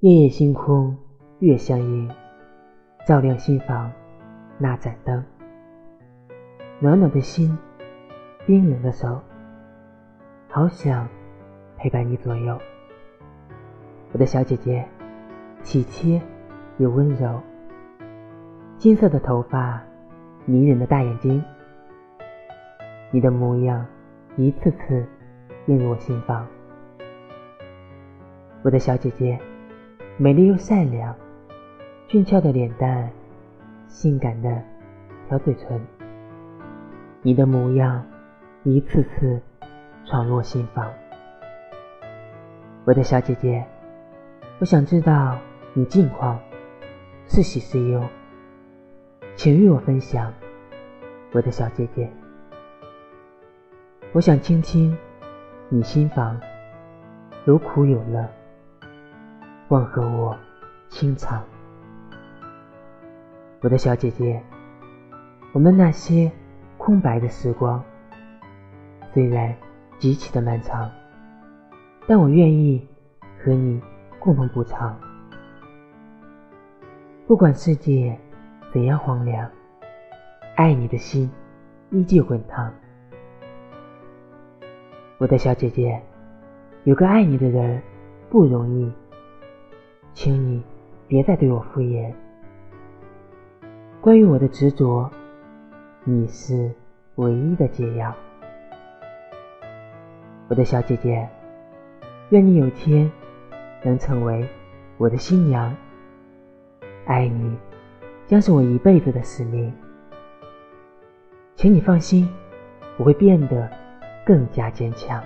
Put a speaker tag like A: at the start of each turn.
A: 夜夜星空月相映，照亮心房那盏灯。暖暖的心，冰冷的手，好想陪伴你左右。我的小姐姐，体贴又温柔，金色的头发，迷人的大眼睛，你的模样一次次映入我心房。我的小姐姐，美丽又善良，俊俏的脸蛋，性感的小嘴唇，你的模样一次次闯入我心房。我的小姐姐。我想知道你近况是喜是忧，请与我分享，我的小姐姐。我想倾听你心房有苦有乐，望和我清唱。我的小姐姐，我们那些空白的时光，虽然极其的漫长，但我愿意和你。共同补偿。不管世界怎样荒凉，爱你的心依旧滚烫。我的小姐姐，有个爱你的人不容易，请你别再对我敷衍。关于我的执着，你是唯一的解药。我的小姐姐，愿你有天。能成为我的新娘，爱你将是我一辈子的使命。请你放心，我会变得更加坚强。